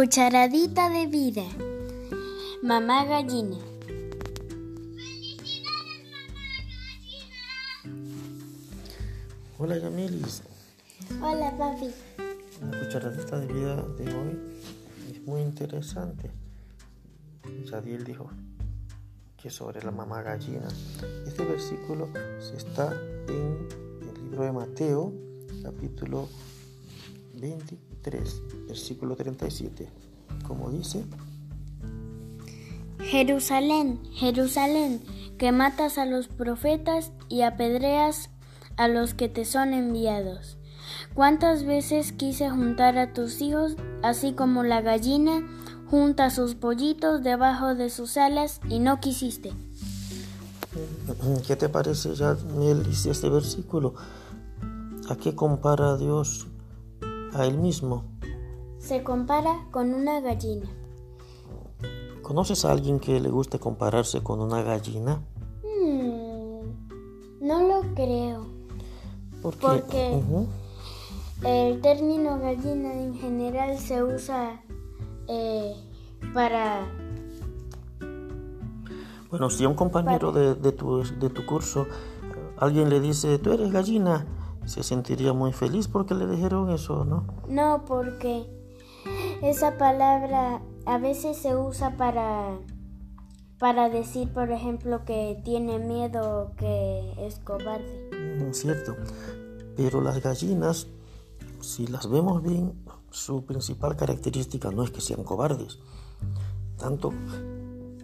Cucharadita de vida. Mamá gallina. Hola Yamilis, Hola papi. la cucharadita de vida de hoy es muy interesante. Yadiel dijo que sobre la mamá gallina. Este versículo se está en el libro de Mateo, capítulo 23, versículo 37. Como dice, Jerusalén, Jerusalén, que matas a los profetas y apedreas a los que te son enviados. ¿Cuántas veces quise juntar a tus hijos, así como la gallina junta sus pollitos debajo de sus alas, y no quisiste? ¿qué te parece Yamilis este versículo? ¿A qué compara Dios a él mismo? Se compara con una gallina. ¿Conoces a alguien que le guste compararse con una gallina? Hmm, no lo creo. Porque, Porque- Ujú. El término gallina en general se usa eh, para... Bueno, si a un compañero de, de tu, de tu curso alguien le dice, tú eres gallina, se sentiría muy feliz porque le dijeron eso, ¿no? No, porque esa palabra a veces se usa para, para decir, por ejemplo, que tiene miedo o que es cobarde. Mm, Cierto. Pero las gallinas, si las vemos bien, su principal característica no es que sean cobardes. Tanto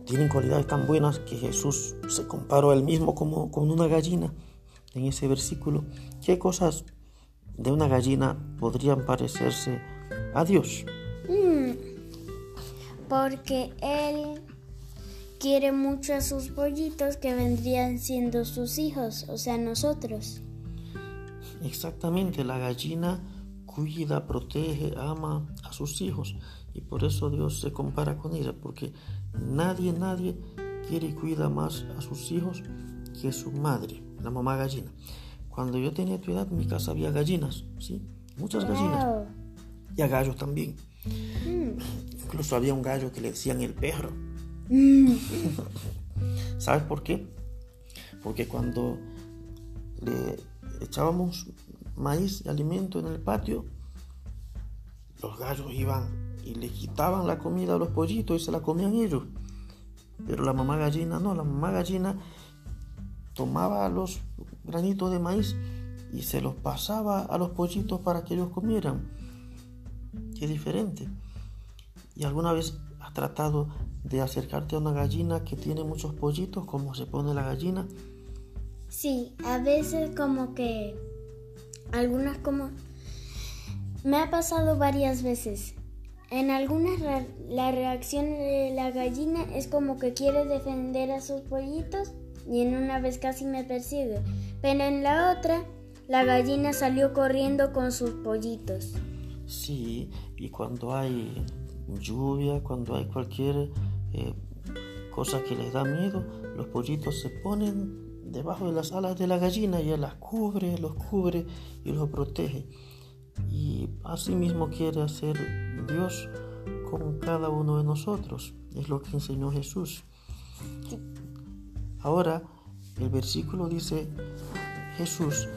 tienen cualidades tan buenas que Jesús se comparó a él mismo como con una gallina en ese versículo. ¿Qué cosas de una gallina podrían parecerse a Dios? Mm, porque él quiere mucho a sus pollitos que vendrían siendo sus hijos, o sea, nosotros. Exactamente, la gallina cuida, protege, ama a sus hijos y por eso Dios se compara con ella, porque nadie, nadie quiere y cuida más a sus hijos que su madre, la mamá gallina. Cuando yo tenía tu edad, en mi casa había gallinas, ¿sí? Muchas gallinas y a gallos también. Mm. Incluso había un gallo que le decían el perro. ¿Sabes por qué? Porque cuando le echábamos maíz y alimento en el patio, los gallos iban y le quitaban la comida a los pollitos y se la comían ellos. Pero la mamá gallina no, la mamá gallina tomaba los granitos de maíz y se los pasaba a los pollitos para que ellos comieran. Qué diferente. ¿Y alguna vez has tratado de acercarte a una gallina que tiene muchos pollitos, como se pone la gallina? Sí, a veces como que algunas como me ha pasado varias veces. En algunas la reacción de la gallina es como que quiere defender a sus pollitos y en una vez casi me persigue, pero en la otra la gallina salió corriendo con sus pollitos. Sí, y cuando hay lluvia, cuando hay cualquier eh, cosa que les da miedo, los pollitos se ponen debajo de las alas de la gallina y ella las cubre, los cubre y los protege. Y así mismo quiere hacer Dios con cada uno de nosotros. Es lo que enseñó Jesús. Ahora, el versículo dice Jesús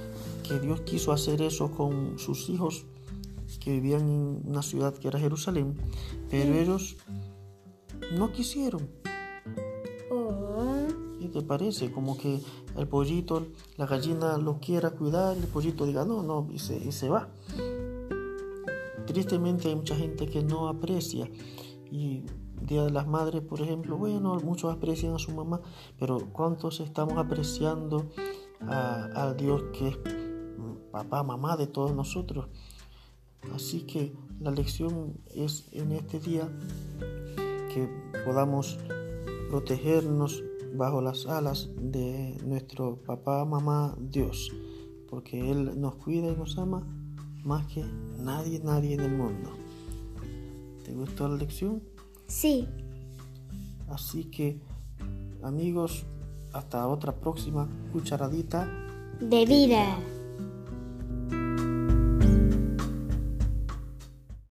que Dios quiso hacer eso con sus hijos que vivían en una ciudad que era Jerusalén, pero ellos no quisieron. Oh, ¿Qué te parece? Como que el pollito, la gallina lo quiera cuidar, el pollito diga no, no, y se, y se va. Tristemente hay mucha gente que no aprecia. Y Día de las Madres, por ejemplo, bueno, muchos aprecian a su mamá, pero ¿cuántos estamos apreciando a, a Dios que es papá, mamá de todos nosotros? Así que la lección es en este día que podamos protegernos bajo las alas de nuestro papá, mamá, Dios, porque Él nos cuida y nos ama más que nadie, nadie en el mundo. ¿Te gustó la lección? Sí, Así que, amigos, hasta otra próxima cucharadita de vida.